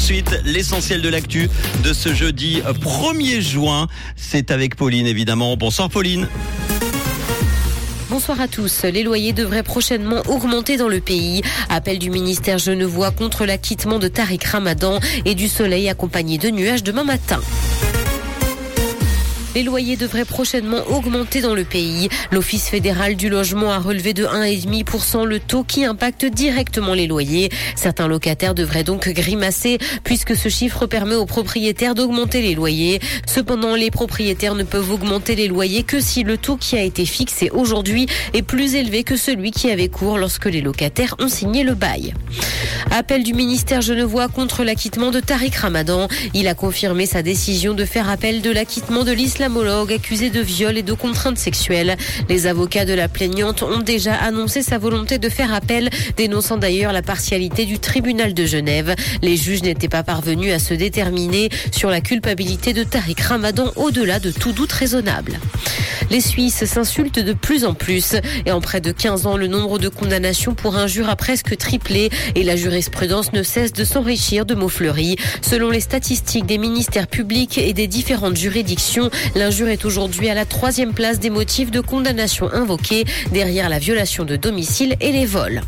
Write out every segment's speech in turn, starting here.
de suite, l'essentiel de l'actu de ce jeudi 1er juin. C'est avec Pauline évidemment. Bonsoir Pauline. Bonsoir à tous. Les loyers devraient prochainement augmenter dans le pays. Appel du ministère Genevois contre l'acquittement de Tariq Ramadan et du soleil accompagné de nuages demain matin. Les loyers devraient prochainement augmenter dans le pays. L'Office fédéral du logement a relevé de 1,5% le taux qui impacte directement les loyers. Certains locataires devraient donc grimacer puisque ce chiffre permet aux propriétaires d'augmenter les loyers. Cependant, les propriétaires ne peuvent augmenter les loyers que si le taux qui a été fixé aujourd'hui est plus élevé que celui qui avait cours lorsque les locataires ont signé le bail. Appel du ministère genevois contre l'acquittement de Tariq Ramadan. Il a confirmé sa décision de faire appel de l'acquittement de l'islam l'islamologue accusé de viol et de contraintes sexuelles. Les avocats de la plaignante ont déjà annoncé sa volonté de faire appel, dénonçant d'ailleurs la partialité du tribunal de Genève. Les juges n'étaient pas parvenus à se déterminer sur la culpabilité de Tariq Ramadan au-delà de tout doute raisonnable. Les Suisses s'insultent de plus en plus et en près de 15 ans, le nombre de condamnations pour injures a presque triplé et la jurisprudence ne cesse de s'enrichir de mots fleuris. Selon les statistiques des ministères publics et des différentes juridictions, l'injure est aujourd'hui à la troisième place des motifs de condamnation invoqués derrière la violation de domicile et les vols.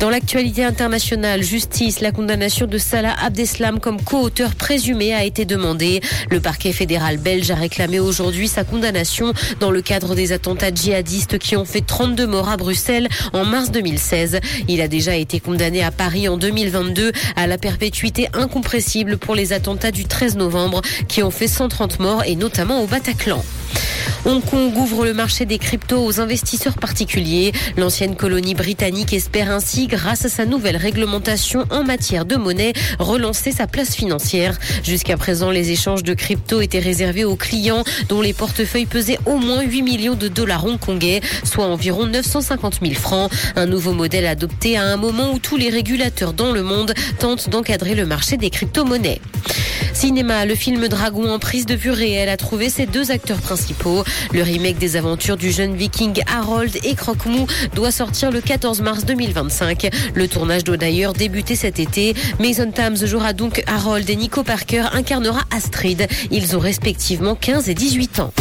Dans l'actualité internationale, justice, la condamnation de Salah Abdeslam comme co-auteur présumé a été demandée. Le parquet fédéral belge a réclamé aujourd'hui sa condamnation dans le cadre des attentats djihadistes qui ont fait 32 morts à Bruxelles en mars 2016. Il a déjà été condamné à Paris en 2022 à la perpétuité incompressible pour les attentats du 13 novembre qui ont fait 130 morts et notamment au Bataclan. Hong Kong ouvre le marché des cryptos aux investisseurs particuliers. L'ancienne colonie britannique espère ainsi, grâce à sa nouvelle réglementation en matière de monnaie, relancer sa place financière. Jusqu'à présent, les échanges de cryptos étaient réservés aux clients dont les portefeuilles pesaient au moins 8 millions de dollars hongkongais, soit environ 950 000 francs. Un nouveau modèle adopté à un moment où tous les régulateurs dans le monde tentent d'encadrer le marché des crypto-monnaies. Cinéma, le film Dragon en prise de vue réelle a trouvé ses deux acteurs principaux. Le remake des aventures du jeune viking Harold et Croque-Mou doit sortir le 14 mars 2025. Le tournage doit d'ailleurs débuter cet été. Mason Thames jouera donc Harold et Nico Parker incarnera Astrid. Ils ont respectivement 15 et 18 ans.